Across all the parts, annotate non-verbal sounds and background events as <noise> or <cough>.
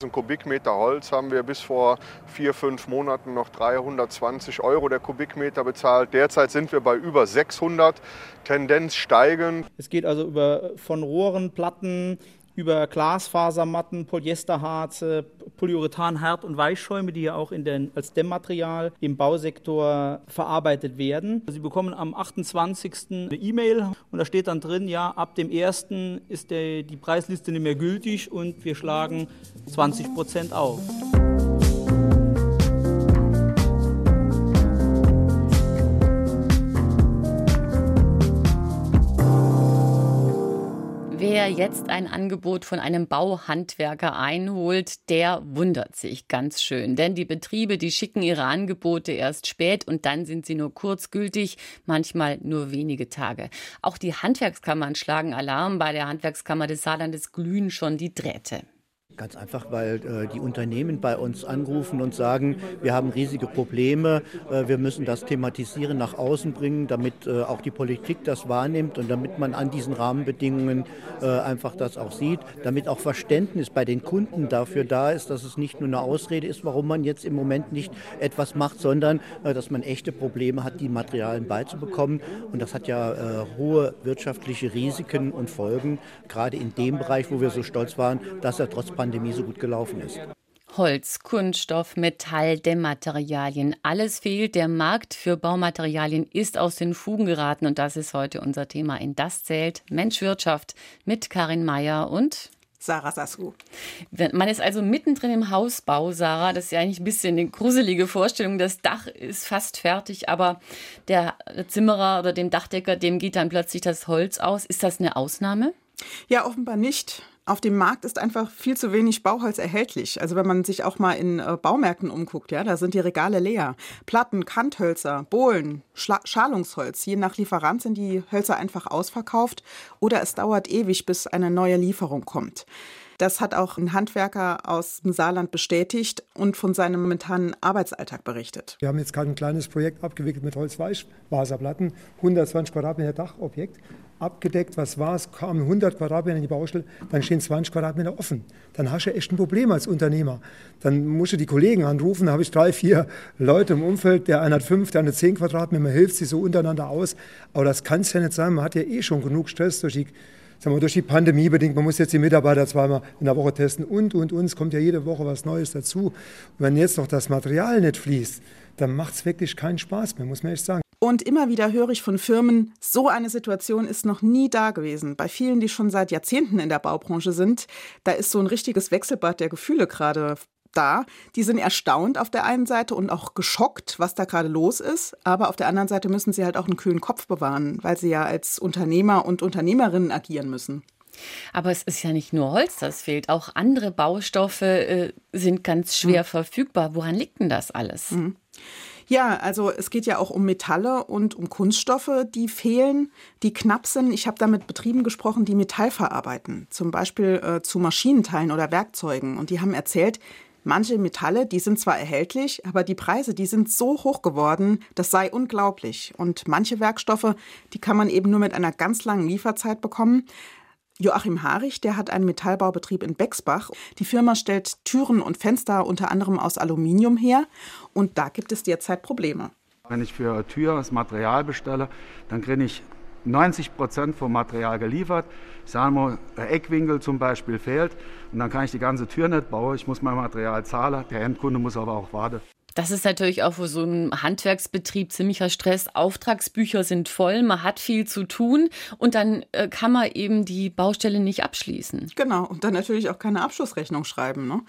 Ein Kubikmeter Holz haben wir bis vor vier, fünf Monaten noch 320 Euro der Kubikmeter bezahlt. Derzeit sind wir bei über 600, Tendenz steigend. Es geht also über von Rohren, Platten, über Glasfasermatten, Polyesterharze, Polyurethan-Hart- und Weichschäume, die ja auch den, als Dämmmaterial im Bausektor verarbeitet werden. Sie bekommen am 28. eine E-Mail und da steht dann drin, ja, ab dem 1. ist der, die Preisliste nicht mehr gültig und wir schlagen 20 Prozent auf. Jetzt ein Angebot von einem Bauhandwerker einholt, der wundert sich ganz schön. Denn die Betriebe, die schicken ihre Angebote erst spät und dann sind sie nur kurzgültig, manchmal nur wenige Tage. Auch die Handwerkskammern schlagen Alarm. Bei der Handwerkskammer des Saarlandes glühen schon die Drähte. Ganz einfach, weil äh, die Unternehmen bei uns anrufen und sagen, wir haben riesige Probleme, äh, wir müssen das thematisieren, nach außen bringen, damit äh, auch die Politik das wahrnimmt und damit man an diesen Rahmenbedingungen äh, einfach das auch sieht, damit auch Verständnis bei den Kunden dafür da ist, dass es nicht nur eine Ausrede ist, warum man jetzt im Moment nicht etwas macht, sondern äh, dass man echte Probleme hat, die Materialien beizubekommen. Und das hat ja äh, hohe wirtschaftliche Risiken und Folgen, gerade in dem Bereich, wo wir so stolz waren, dass er trotz Pandemie Pandemie so gut gelaufen ist. Holz, Kunststoff, Metall, Dämmmaterialien, alles fehlt. Der Markt für Baumaterialien ist aus den Fugen geraten und das ist heute unser Thema in Das zählt Mensch Wirtschaft mit Karin Meyer und Sarah Sasku. Man ist also mittendrin im Hausbau, Sarah. Das ist ja eigentlich ein bisschen eine gruselige Vorstellung. Das Dach ist fast fertig, aber der Zimmerer oder dem Dachdecker, dem geht dann plötzlich das Holz aus. Ist das eine Ausnahme? Ja, offenbar nicht. Auf dem Markt ist einfach viel zu wenig Bauholz erhältlich. Also wenn man sich auch mal in äh, Baumärkten umguckt, ja, da sind die Regale leer. Platten, Kanthölzer, Bohlen, Schla Schalungsholz. Je nach Lieferant sind die Hölzer einfach ausverkauft oder es dauert ewig, bis eine neue Lieferung kommt. Das hat auch ein Handwerker aus dem Saarland bestätigt und von seinem momentanen Arbeitsalltag berichtet. Wir haben jetzt gerade ein kleines Projekt abgewickelt mit Holzweichwaserplatten, 120 Quadratmeter Dachobjekt abgedeckt, was war es, kamen 100 Quadratmeter in die Baustelle, dann stehen 20 Quadratmeter offen. Dann hast du echt ein Problem als Unternehmer. Dann musst du die Kollegen anrufen, da habe ich drei, vier Leute im Umfeld, der eine hat fünf, der eine zehn Quadratmeter, man hilft sich so untereinander aus. Aber das kann es ja nicht sein, man hat ja eh schon genug Stress durch die sagen wir, durch die Pandemie bedingt, man muss jetzt die Mitarbeiter zweimal in der Woche testen und, und, und. Es kommt ja jede Woche was Neues dazu. Und wenn jetzt noch das Material nicht fließt, dann macht es wirklich keinen Spaß mehr, muss man echt sagen. Und immer wieder höre ich von Firmen, so eine Situation ist noch nie da gewesen. Bei vielen, die schon seit Jahrzehnten in der Baubranche sind, da ist so ein richtiges Wechselbad der Gefühle gerade da. Die sind erstaunt auf der einen Seite und auch geschockt, was da gerade los ist. Aber auf der anderen Seite müssen sie halt auch einen kühlen Kopf bewahren, weil sie ja als Unternehmer und Unternehmerinnen agieren müssen. Aber es ist ja nicht nur Holz, das fehlt. Auch andere Baustoffe äh, sind ganz schwer mhm. verfügbar. Woran liegt denn das alles? Mhm. Ja, also es geht ja auch um Metalle und um Kunststoffe, die fehlen, die knapp sind. Ich habe da mit Betrieben gesprochen, die Metall verarbeiten, zum Beispiel äh, zu Maschinenteilen oder Werkzeugen. Und die haben erzählt, Manche Metalle, die sind zwar erhältlich, aber die Preise, die sind so hoch geworden, das sei unglaublich. Und manche Werkstoffe, die kann man eben nur mit einer ganz langen Lieferzeit bekommen. Joachim Harich, der hat einen Metallbaubetrieb in Bexbach. Die Firma stellt Türen und Fenster unter anderem aus Aluminium her und da gibt es derzeit Probleme. Wenn ich für Tür das Material bestelle, dann kriege ich 90 Prozent vom Material geliefert. Ich sage mal, der Eckwinkel zum Beispiel fehlt und dann kann ich die ganze Tür nicht bauen. Ich muss mein Material zahlen, der Endkunde muss aber auch warten. Das ist natürlich auch für so einen Handwerksbetrieb ziemlicher Stress. Auftragsbücher sind voll, man hat viel zu tun und dann äh, kann man eben die Baustelle nicht abschließen. Genau, und dann natürlich auch keine Abschlussrechnung schreiben. Ne?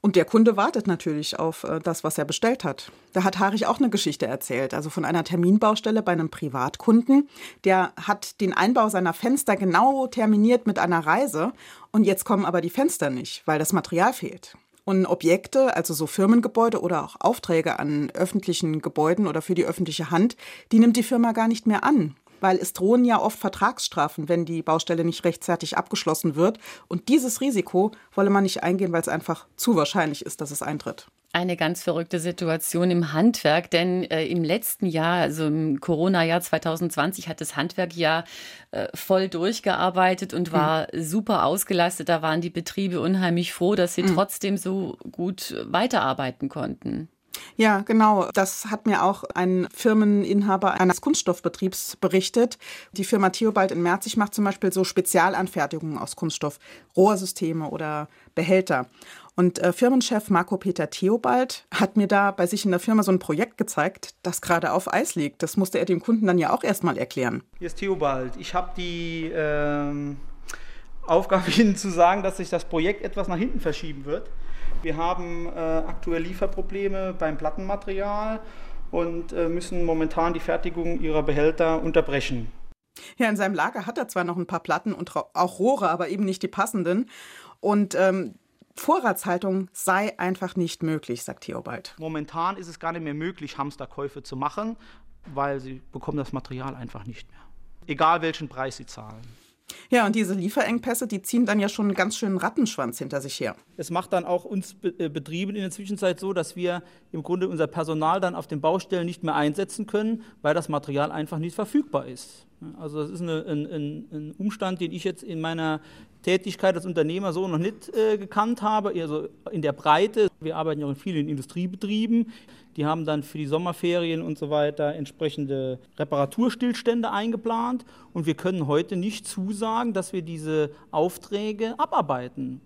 Und der Kunde wartet natürlich auf äh, das, was er bestellt hat. Da hat Harich auch eine Geschichte erzählt, also von einer Terminbaustelle bei einem Privatkunden. Der hat den Einbau seiner Fenster genau terminiert mit einer Reise und jetzt kommen aber die Fenster nicht, weil das Material fehlt. Und Objekte, also so Firmengebäude oder auch Aufträge an öffentlichen Gebäuden oder für die öffentliche Hand, die nimmt die Firma gar nicht mehr an, weil es drohen ja oft Vertragsstrafen, wenn die Baustelle nicht rechtzeitig abgeschlossen wird. Und dieses Risiko wolle man nicht eingehen, weil es einfach zu wahrscheinlich ist, dass es eintritt. Eine ganz verrückte Situation im Handwerk, denn äh, im letzten Jahr, also im Corona-Jahr 2020, hat das Handwerk ja äh, voll durchgearbeitet und war mhm. super ausgelastet. Da waren die Betriebe unheimlich froh, dass sie mhm. trotzdem so gut weiterarbeiten konnten. Ja, genau. Das hat mir auch ein Firmeninhaber eines Kunststoffbetriebs berichtet. Die Firma Theobald in Merzig macht zum Beispiel so Spezialanfertigungen aus Kunststoff, Rohrsysteme oder Behälter. Und äh, Firmenchef Marco Peter Theobald hat mir da bei sich in der Firma so ein Projekt gezeigt, das gerade auf Eis liegt. Das musste er dem Kunden dann ja auch erstmal erklären. Hier ist Theobald. Ich habe die ähm, Aufgabe, <laughs> Ihnen zu sagen, dass sich das Projekt etwas nach hinten verschieben wird. Wir haben äh, aktuell Lieferprobleme beim Plattenmaterial und äh, müssen momentan die Fertigung ihrer Behälter unterbrechen. Ja, in seinem Lager hat er zwar noch ein paar Platten und auch Rohre, aber eben nicht die passenden. Und ähm, Vorratshaltung sei einfach nicht möglich, sagt Theobald. Momentan ist es gar nicht mehr möglich, Hamsterkäufe zu machen, weil sie bekommen das Material einfach nicht mehr. Egal welchen Preis sie zahlen. Ja, und diese Lieferengpässe, die ziehen dann ja schon einen ganz schönen Rattenschwanz hinter sich her. Es macht dann auch uns äh, Betrieben in der Zwischenzeit so, dass wir im Grunde unser Personal dann auf den Baustellen nicht mehr einsetzen können, weil das Material einfach nicht verfügbar ist. Also das ist eine, ein, ein, Umstand, den ich jetzt in meiner Tätigkeit als Unternehmer so noch nicht äh, gekannt habe, also in der Breite. Wir arbeiten ja auch in vielen Industriebetrieben. Die haben dann für die Sommerferien und so weiter entsprechende Reparaturstillstände eingeplant. Und wir können heute nicht zusagen, dass wir diese Aufträge abarbeiten.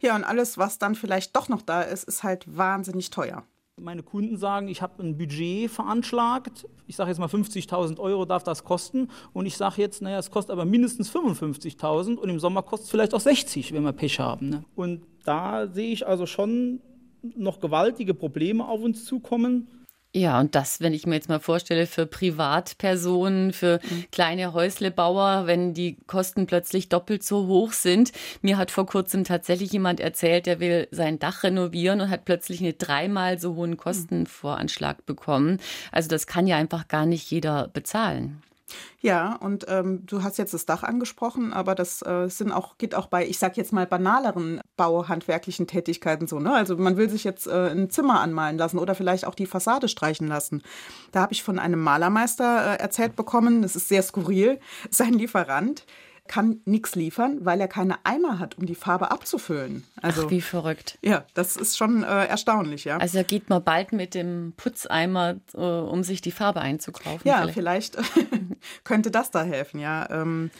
Ja, und alles, was dann vielleicht doch noch da ist, ist halt wahnsinnig teuer. Meine Kunden sagen, ich habe ein Budget veranschlagt. Ich sage jetzt mal 50.000 Euro darf das kosten. Und ich sage jetzt, naja, es kostet aber mindestens 55.000 und im Sommer kostet es vielleicht auch 60, wenn wir Pech haben. Ne? Und da sehe ich also schon noch gewaltige Probleme auf uns zukommen. Ja, und das, wenn ich mir jetzt mal vorstelle, für Privatpersonen, für mhm. kleine Häuslebauer, wenn die Kosten plötzlich doppelt so hoch sind. Mir hat vor kurzem tatsächlich jemand erzählt, der will sein Dach renovieren und hat plötzlich einen dreimal so hohen mhm. Kostenvoranschlag bekommen. Also das kann ja einfach gar nicht jeder bezahlen. Ja, und ähm, du hast jetzt das Dach angesprochen, aber das äh, sind auch, geht auch bei, ich sag jetzt mal, banaleren bauhandwerklichen Tätigkeiten so. Ne? Also man will sich jetzt äh, ein Zimmer anmalen lassen oder vielleicht auch die Fassade streichen lassen. Da habe ich von einem Malermeister äh, erzählt bekommen, das ist sehr skurril, <laughs> sein Lieferant kann nichts liefern, weil er keine Eimer hat, um die Farbe abzufüllen. Also, Ach, wie verrückt. Ja, das ist schon äh, erstaunlich, ja. Also geht man bald mit dem Putzeimer, äh, um sich die Farbe einzukaufen. Ja, vielleicht, vielleicht <laughs> könnte das da helfen, ja. Ähm,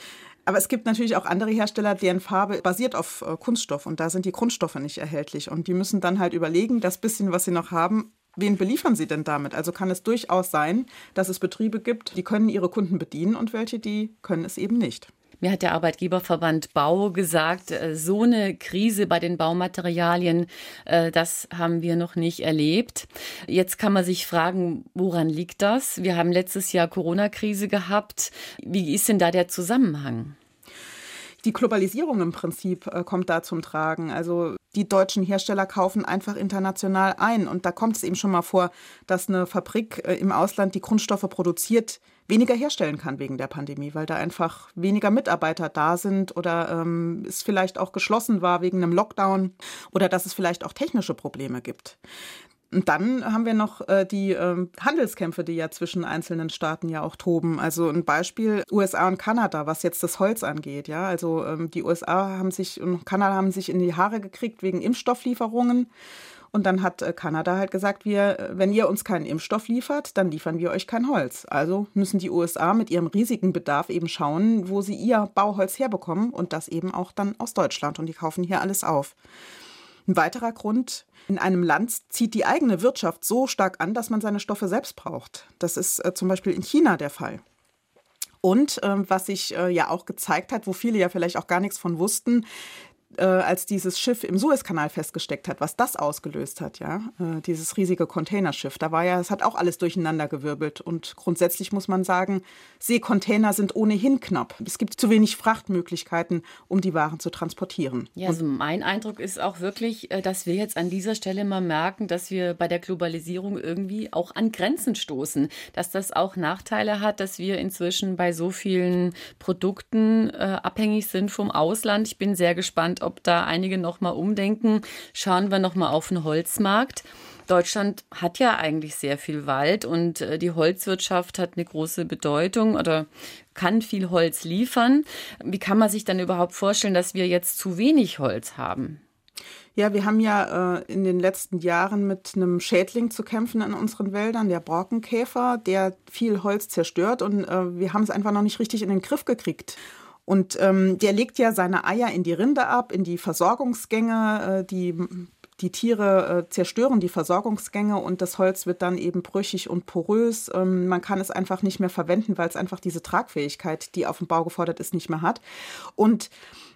aber es gibt natürlich auch andere Hersteller, deren Farbe basiert auf äh, Kunststoff und da sind die Grundstoffe nicht erhältlich. Und die müssen dann halt überlegen, das bisschen, was sie noch haben, wen beliefern sie denn damit? Also kann es durchaus sein, dass es Betriebe gibt, die können ihre Kunden bedienen und welche, die können es eben nicht. Mir hat der Arbeitgeberverband Bau gesagt, äh, so eine Krise bei den Baumaterialien, äh, das haben wir noch nicht erlebt. Jetzt kann man sich fragen, woran liegt das? Wir haben letztes Jahr Corona-Krise gehabt. Wie ist denn da der Zusammenhang? Die Globalisierung im Prinzip äh, kommt da zum Tragen. Also die deutschen Hersteller kaufen einfach international ein. Und da kommt es eben schon mal vor, dass eine Fabrik im Ausland die Grundstoffe produziert, weniger herstellen kann wegen der Pandemie, weil da einfach weniger Mitarbeiter da sind oder ähm, es vielleicht auch geschlossen war wegen einem Lockdown oder dass es vielleicht auch technische Probleme gibt. Und dann haben wir noch äh, die äh, Handelskämpfe, die ja zwischen einzelnen Staaten ja auch toben. Also ein Beispiel USA und Kanada, was jetzt das Holz angeht. Ja, also ähm, die USA haben sich und Kanada haben sich in die Haare gekriegt wegen Impfstofflieferungen. Und dann hat äh, Kanada halt gesagt, wir, äh, wenn ihr uns keinen Impfstoff liefert, dann liefern wir euch kein Holz. Also müssen die USA mit ihrem riesigen Bedarf eben schauen, wo sie ihr Bauholz herbekommen und das eben auch dann aus Deutschland. Und die kaufen hier alles auf. Ein weiterer Grund, in einem Land zieht die eigene Wirtschaft so stark an, dass man seine Stoffe selbst braucht. Das ist äh, zum Beispiel in China der Fall. Und ähm, was sich äh, ja auch gezeigt hat, wo viele ja vielleicht auch gar nichts von wussten, äh, als dieses Schiff im Suezkanal festgesteckt hat, was das ausgelöst hat, ja, äh, dieses riesige Containerschiff, da war ja, es hat auch alles durcheinandergewirbelt. Und grundsätzlich muss man sagen, Seekontainer sind ohnehin knapp. Es gibt zu wenig Frachtmöglichkeiten, um die Waren zu transportieren. Ja, also mein Eindruck ist auch wirklich, äh, dass wir jetzt an dieser Stelle mal merken, dass wir bei der Globalisierung irgendwie auch an Grenzen stoßen, dass das auch Nachteile hat, dass wir inzwischen bei so vielen Produkten äh, abhängig sind vom Ausland. Ich bin sehr gespannt, ob da einige noch mal umdenken. Schauen wir noch mal auf den Holzmarkt. Deutschland hat ja eigentlich sehr viel Wald und äh, die Holzwirtschaft hat eine große Bedeutung oder kann viel Holz liefern. Wie kann man sich dann überhaupt vorstellen, dass wir jetzt zu wenig Holz haben? Ja, wir haben ja äh, in den letzten Jahren mit einem Schädling zu kämpfen in unseren Wäldern, der Borkenkäfer, der viel Holz zerstört und äh, wir haben es einfach noch nicht richtig in den Griff gekriegt. Und ähm, der legt ja seine Eier in die Rinde ab, in die Versorgungsgänge. Äh, die, die Tiere äh, zerstören die Versorgungsgänge und das Holz wird dann eben brüchig und porös. Ähm, man kann es einfach nicht mehr verwenden, weil es einfach diese Tragfähigkeit, die auf dem Bau gefordert ist, nicht mehr hat. Und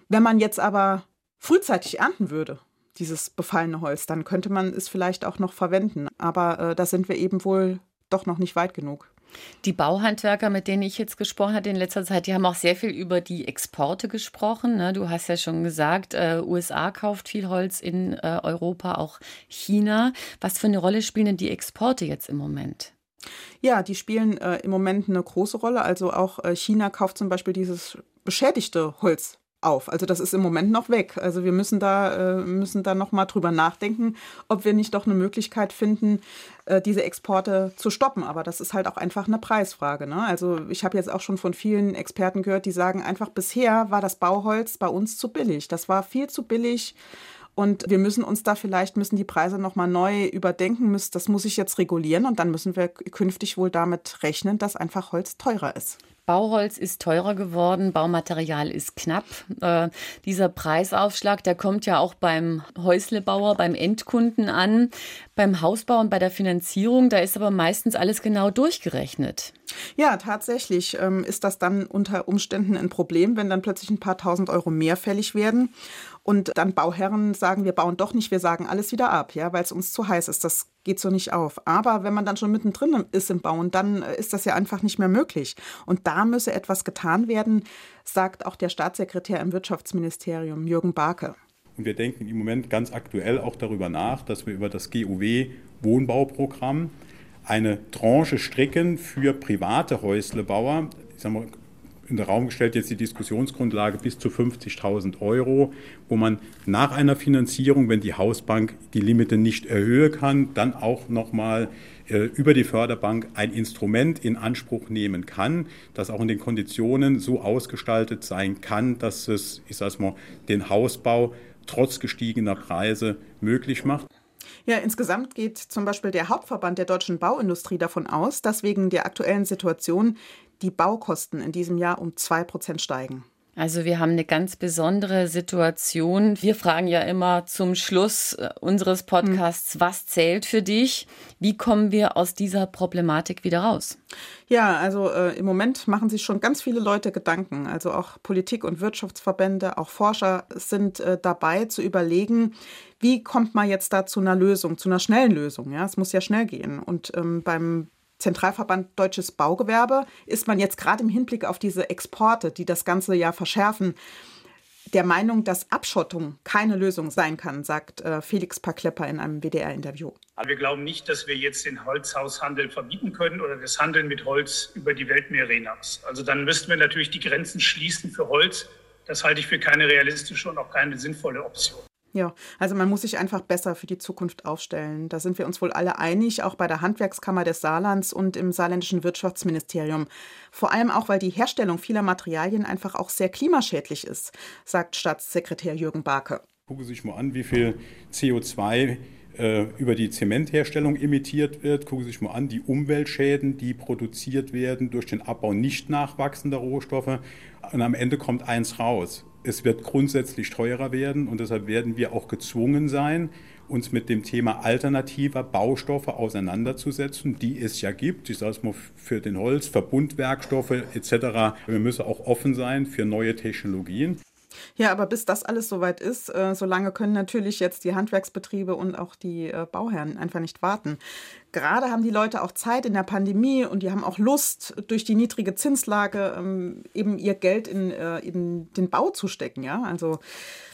wenn man jetzt aber frühzeitig ernten würde, dieses befallene Holz, dann könnte man es vielleicht auch noch verwenden. Aber äh, da sind wir eben wohl doch noch nicht weit genug. Die Bauhandwerker, mit denen ich jetzt gesprochen hatte in letzter Zeit, die haben auch sehr viel über die Exporte gesprochen. Ne? Du hast ja schon gesagt, äh, USA kauft viel Holz in äh, Europa, auch China. Was für eine Rolle spielen denn die Exporte jetzt im Moment? Ja, die spielen äh, im Moment eine große Rolle. Also auch äh, China kauft zum Beispiel dieses beschädigte Holz auf. Also das ist im Moment noch weg. Also wir müssen da, äh, müssen da noch mal drüber nachdenken, ob wir nicht doch eine Möglichkeit finden, äh, diese Exporte zu stoppen. Aber das ist halt auch einfach eine Preisfrage. Ne? Also ich habe jetzt auch schon von vielen Experten gehört, die sagen einfach, bisher war das Bauholz bei uns zu billig. Das war viel zu billig. Und wir müssen uns da vielleicht, müssen die Preise nochmal neu überdenken, müssen, das muss ich jetzt regulieren und dann müssen wir künftig wohl damit rechnen, dass einfach Holz teurer ist. Bauholz ist teurer geworden, Baumaterial ist knapp. Äh, dieser Preisaufschlag, der kommt ja auch beim Häuslebauer, beim Endkunden an. Beim Hausbau und bei der Finanzierung, da ist aber meistens alles genau durchgerechnet. Ja, tatsächlich ähm, ist das dann unter Umständen ein Problem, wenn dann plötzlich ein paar tausend Euro mehr fällig werden und dann Bauherren sagen, wir bauen doch nicht, wir sagen alles wieder ab, ja, weil es uns zu heiß ist. Das geht so nicht auf. Aber wenn man dann schon mittendrin ist im Bauen, dann ist das ja einfach nicht mehr möglich. Und da müsse etwas getan werden, sagt auch der Staatssekretär im Wirtschaftsministerium, Jürgen Barke. Und wir denken im Moment ganz aktuell auch darüber nach, dass wir über das GUW Wohnbauprogramm eine Tranche stricken für private Häuslebauer. Ich sage mal, in den Raum gestellt jetzt die Diskussionsgrundlage bis zu 50.000 Euro, wo man nach einer Finanzierung, wenn die Hausbank die Limite nicht erhöhen kann, dann auch nochmal äh, über die Förderbank ein Instrument in Anspruch nehmen kann, das auch in den Konditionen so ausgestaltet sein kann, dass es, ich sage mal, den Hausbau trotz gestiegener Preise möglich macht. Ja, insgesamt geht zum Beispiel der Hauptverband der deutschen Bauindustrie davon aus, dass wegen der aktuellen Situation die Baukosten in diesem Jahr um zwei Prozent steigen. Also wir haben eine ganz besondere Situation. Wir fragen ja immer zum Schluss äh, unseres Podcasts, was zählt für dich? Wie kommen wir aus dieser Problematik wieder raus? Ja, also äh, im Moment machen sich schon ganz viele Leute Gedanken. Also auch Politik und Wirtschaftsverbände, auch Forscher sind äh, dabei zu überlegen, wie kommt man jetzt da zu einer Lösung, zu einer schnellen Lösung. Ja, es muss ja schnell gehen. Und ähm, beim Zentralverband Deutsches Baugewerbe ist man jetzt gerade im Hinblick auf diese Exporte, die das ganze Jahr verschärfen, der Meinung, dass Abschottung keine Lösung sein kann, sagt äh, Felix Paklepper in einem WDR-Interview. Wir glauben nicht, dass wir jetzt den Holzhaushandel verbieten können oder das Handeln mit Holz über die Weltmeere hinaus. Also dann müssten wir natürlich die Grenzen schließen für Holz. Das halte ich für keine realistische und auch keine sinnvolle Option. Ja, also man muss sich einfach besser für die Zukunft aufstellen. Da sind wir uns wohl alle einig, auch bei der Handwerkskammer des Saarlands und im saarländischen Wirtschaftsministerium. Vor allem auch, weil die Herstellung vieler Materialien einfach auch sehr klimaschädlich ist, sagt Staatssekretär Jürgen Barke. Gucken Sie sich mal an, wie viel CO2 äh, über die Zementherstellung emittiert wird. Gucken Sie sich mal an, die Umweltschäden, die produziert werden durch den Abbau nicht nachwachsender Rohstoffe. Und am Ende kommt eins raus es wird grundsätzlich teurer werden und deshalb werden wir auch gezwungen sein, uns mit dem Thema alternativer Baustoffe auseinanderzusetzen, die es ja gibt. Ich sage es mal für den Holz, Verbundwerkstoffe etc. Wir müssen auch offen sein für neue Technologien. Ja, aber bis das alles soweit ist, äh, solange können natürlich jetzt die Handwerksbetriebe und auch die äh, Bauherren einfach nicht warten. Gerade haben die Leute auch Zeit in der Pandemie und die haben auch Lust, durch die niedrige Zinslage ähm, eben ihr Geld in, äh, in den Bau zu stecken. Ja? Also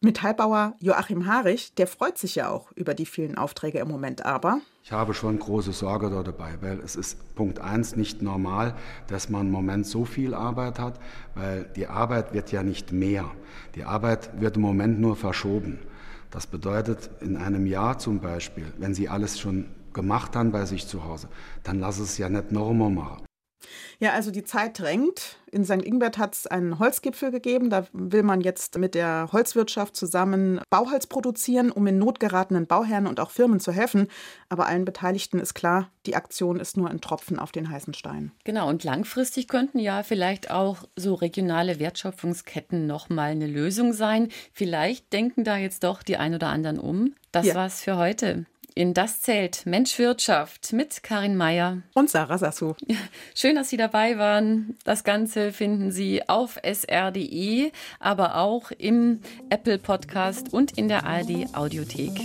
Metallbauer Joachim Harich, der freut sich ja auch über die vielen Aufträge im Moment, aber ich habe schon große Sorge da dabei, weil es ist Punkt eins nicht normal, dass man im Moment so viel Arbeit hat, weil die Arbeit wird ja nicht mehr. Die Arbeit wird im Moment nur verschoben. Das bedeutet, in einem Jahr zum Beispiel, wenn Sie alles schon gemacht haben bei sich zu Hause, dann lass es ja nicht nochmal machen. Ja, also die Zeit drängt. In St. Ingbert hat es einen Holzgipfel gegeben. Da will man jetzt mit der Holzwirtschaft zusammen Bauholz produzieren, um in notgeratenen Bauherren und auch Firmen zu helfen. Aber allen Beteiligten ist klar, die Aktion ist nur ein Tropfen auf den heißen Stein. Genau, und langfristig könnten ja vielleicht auch so regionale Wertschöpfungsketten nochmal eine Lösung sein. Vielleicht denken da jetzt doch die ein oder anderen um. Das ja. war's für heute in Das Zelt Mensch Wirtschaft mit Karin Meyer und Sarah Sassou. <laughs> Schön, dass Sie dabei waren. Das Ganze finden Sie auf sr.de, aber auch im Apple Podcast und in der ARD Audiothek.